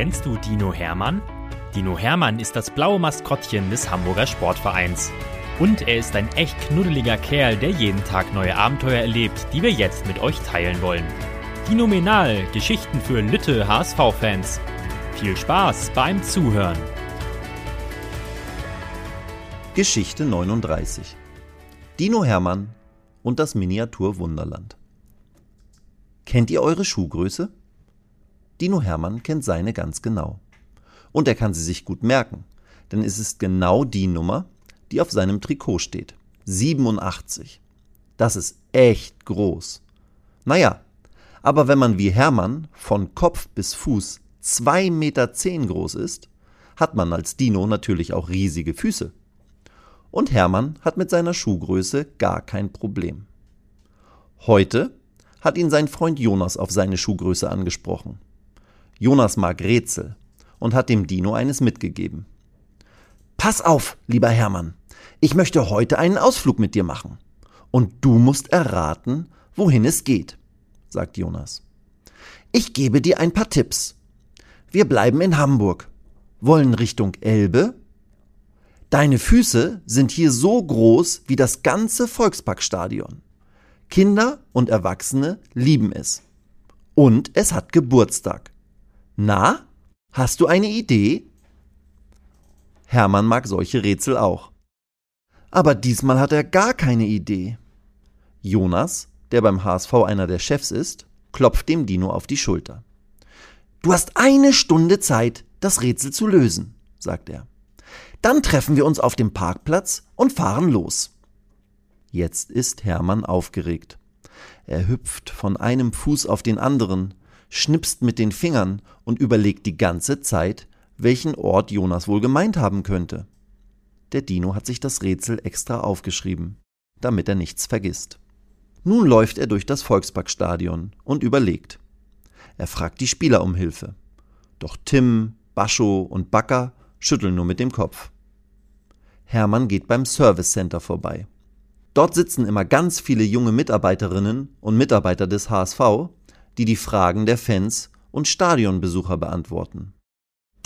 Kennst du Dino Hermann? Dino Hermann ist das blaue Maskottchen des Hamburger Sportvereins. Und er ist ein echt knuddeliger Kerl, der jeden Tag neue Abenteuer erlebt, die wir jetzt mit euch teilen wollen. Dinominal, Geschichten für Lütte HSV-Fans. Viel Spaß beim Zuhören. Geschichte 39 Dino Hermann und das Miniatur Wunderland. Kennt ihr eure Schuhgröße? Dino Hermann kennt seine ganz genau. Und er kann sie sich gut merken, denn es ist genau die Nummer, die auf seinem Trikot steht. 87. Das ist echt groß. Naja, aber wenn man wie Hermann von Kopf bis Fuß 2,10 Meter groß ist, hat man als Dino natürlich auch riesige Füße. Und Hermann hat mit seiner Schuhgröße gar kein Problem. Heute hat ihn sein Freund Jonas auf seine Schuhgröße angesprochen. Jonas mag Rätsel und hat dem Dino eines mitgegeben. Pass auf, lieber Hermann, ich möchte heute einen Ausflug mit dir machen. Und du musst erraten, wohin es geht, sagt Jonas. Ich gebe dir ein paar Tipps. Wir bleiben in Hamburg, wollen Richtung Elbe. Deine Füße sind hier so groß wie das ganze Volksparkstadion. Kinder und Erwachsene lieben es. Und es hat Geburtstag. Na, hast du eine Idee? Hermann mag solche Rätsel auch. Aber diesmal hat er gar keine Idee. Jonas, der beim HSV einer der Chefs ist, klopft dem Dino auf die Schulter. Du hast eine Stunde Zeit, das Rätsel zu lösen, sagt er. Dann treffen wir uns auf dem Parkplatz und fahren los. Jetzt ist Hermann aufgeregt. Er hüpft von einem Fuß auf den anderen, schnipst mit den Fingern und überlegt die ganze Zeit, welchen Ort Jonas wohl gemeint haben könnte. Der Dino hat sich das Rätsel extra aufgeschrieben, damit er nichts vergisst. Nun läuft er durch das Volksparkstadion und überlegt. Er fragt die Spieler um Hilfe. Doch Tim, Bascho und Backer schütteln nur mit dem Kopf. Hermann geht beim Service Center vorbei. Dort sitzen immer ganz viele junge Mitarbeiterinnen und Mitarbeiter des HSV die die Fragen der Fans und Stadionbesucher beantworten.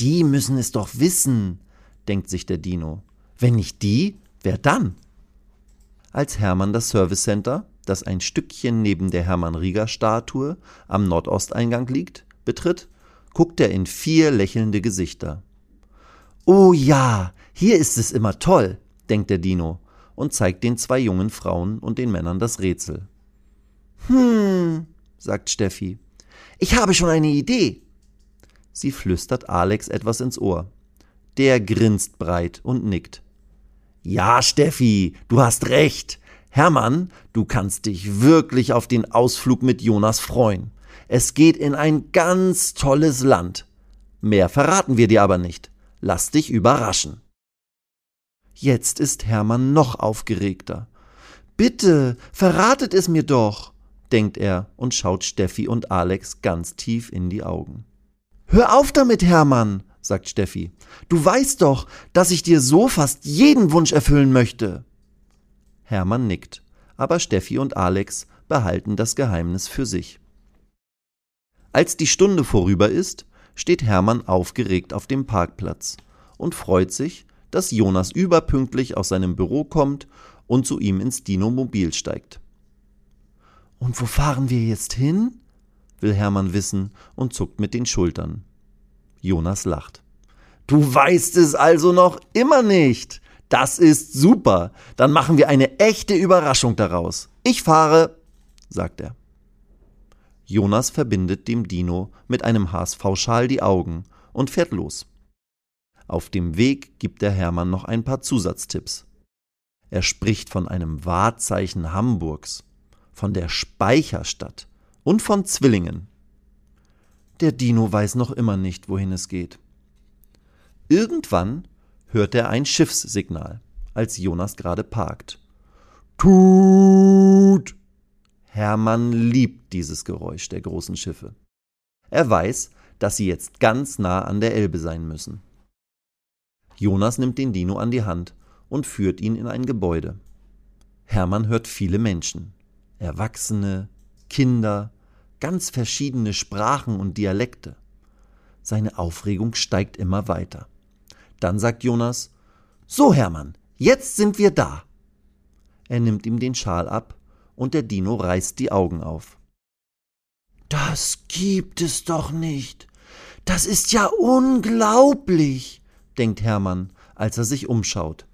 Die müssen es doch wissen, denkt sich der Dino. Wenn nicht die, wer dann? Als Hermann das Service Center, das ein Stückchen neben der Hermann-Rieger-Statue am Nordosteingang liegt, betritt, guckt er in vier lächelnde Gesichter. Oh ja, hier ist es immer toll, denkt der Dino und zeigt den zwei jungen Frauen und den Männern das Rätsel. Hm, sagt Steffi. Ich habe schon eine Idee. Sie flüstert Alex etwas ins Ohr. Der grinst breit und nickt. Ja, Steffi, du hast recht. Hermann, du kannst dich wirklich auf den Ausflug mit Jonas freuen. Es geht in ein ganz tolles Land. Mehr verraten wir dir aber nicht. Lass dich überraschen. Jetzt ist Hermann noch aufgeregter. Bitte, verratet es mir doch denkt er und schaut Steffi und Alex ganz tief in die Augen. Hör auf damit, Hermann, sagt Steffi. Du weißt doch, dass ich dir so fast jeden Wunsch erfüllen möchte. Hermann nickt, aber Steffi und Alex behalten das Geheimnis für sich. Als die Stunde vorüber ist, steht Hermann aufgeregt auf dem Parkplatz und freut sich, dass Jonas überpünktlich aus seinem Büro kommt und zu ihm ins Dino-Mobil steigt. Und wo fahren wir jetzt hin? will Hermann wissen und zuckt mit den Schultern. Jonas lacht. Du weißt es also noch immer nicht. Das ist super. Dann machen wir eine echte Überraschung daraus. Ich fahre, sagt er. Jonas verbindet dem Dino mit einem HSV-Schal die Augen und fährt los. Auf dem Weg gibt der Hermann noch ein paar Zusatztipps. Er spricht von einem Wahrzeichen Hamburgs von der Speicherstadt und von Zwillingen. Der Dino weiß noch immer nicht, wohin es geht. Irgendwann hört er ein Schiffssignal, als Jonas gerade parkt. Tut! Hermann liebt dieses Geräusch der großen Schiffe. Er weiß, dass sie jetzt ganz nah an der Elbe sein müssen. Jonas nimmt den Dino an die Hand und führt ihn in ein Gebäude. Hermann hört viele Menschen. Erwachsene, Kinder, ganz verschiedene Sprachen und Dialekte. Seine Aufregung steigt immer weiter. Dann sagt Jonas, So Hermann, jetzt sind wir da. Er nimmt ihm den Schal ab und der Dino reißt die Augen auf. Das gibt es doch nicht. Das ist ja unglaublich, denkt Hermann, als er sich umschaut.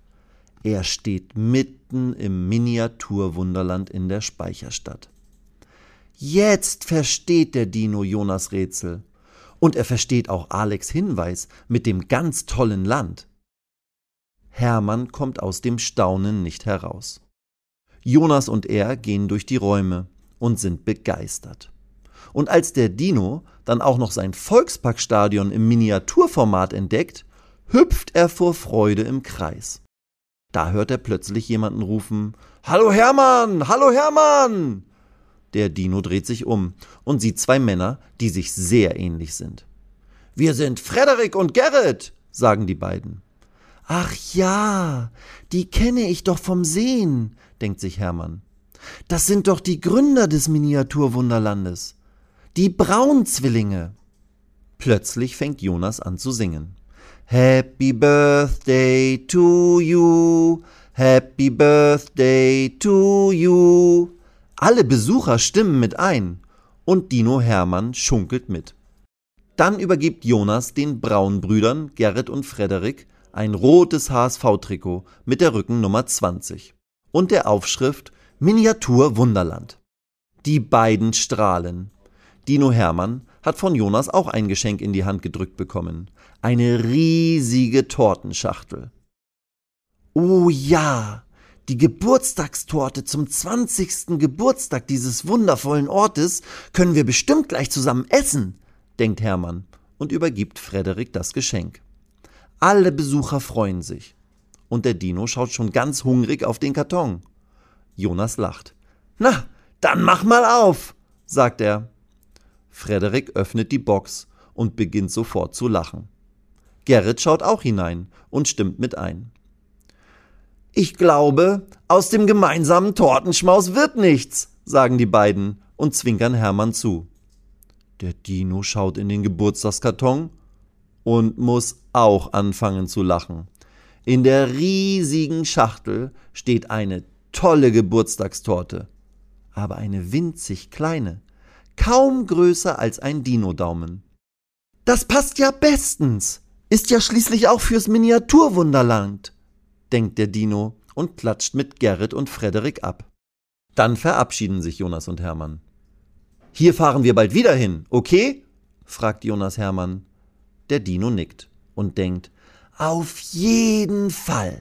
Er steht mitten im Miniaturwunderland in der Speicherstadt. Jetzt versteht der Dino Jonas Rätsel. Und er versteht auch Alex Hinweis mit dem ganz tollen Land. Hermann kommt aus dem Staunen nicht heraus. Jonas und er gehen durch die Räume und sind begeistert. Und als der Dino dann auch noch sein Volksparkstadion im Miniaturformat entdeckt, hüpft er vor Freude im Kreis. Da hört er plötzlich jemanden rufen Hallo Hermann. Hallo Hermann. Der Dino dreht sich um und sieht zwei Männer, die sich sehr ähnlich sind. Wir sind Frederik und Gerrit, sagen die beiden. Ach ja, die kenne ich doch vom Sehen, denkt sich Hermann. Das sind doch die Gründer des Miniaturwunderlandes. Die Braunzwillinge. Plötzlich fängt Jonas an zu singen. Happy Birthday to you, Happy Birthday to you. Alle Besucher stimmen mit ein und Dino Hermann schunkelt mit. Dann übergibt Jonas den Braunbrüdern Gerrit und Frederik ein rotes HSV-Trikot mit der Rückennummer 20 und der Aufschrift Miniatur Wunderland. Die beiden strahlen. Dino Hermann hat von Jonas auch ein Geschenk in die Hand gedrückt bekommen. Eine riesige Tortenschachtel. Oh ja, die Geburtstagstorte zum 20. Geburtstag dieses wundervollen Ortes können wir bestimmt gleich zusammen essen, denkt Hermann und übergibt Frederik das Geschenk. Alle Besucher freuen sich. Und der Dino schaut schon ganz hungrig auf den Karton. Jonas lacht. Na, dann mach mal auf, sagt er. Frederik öffnet die Box und beginnt sofort zu lachen. Gerrit schaut auch hinein und stimmt mit ein. Ich glaube, aus dem gemeinsamen Tortenschmaus wird nichts, sagen die beiden und zwinkern Hermann zu. Der Dino schaut in den Geburtstagskarton und muss auch anfangen zu lachen. In der riesigen Schachtel steht eine tolle Geburtstagstorte, aber eine winzig kleine, kaum größer als ein Dino-Daumen. Das passt ja bestens, ist ja schließlich auch fürs Miniaturwunderland, denkt der Dino und klatscht mit Gerrit und Frederik ab. Dann verabschieden sich Jonas und Hermann. Hier fahren wir bald wieder hin, okay? fragt Jonas Hermann. Der Dino nickt und denkt, auf jeden Fall.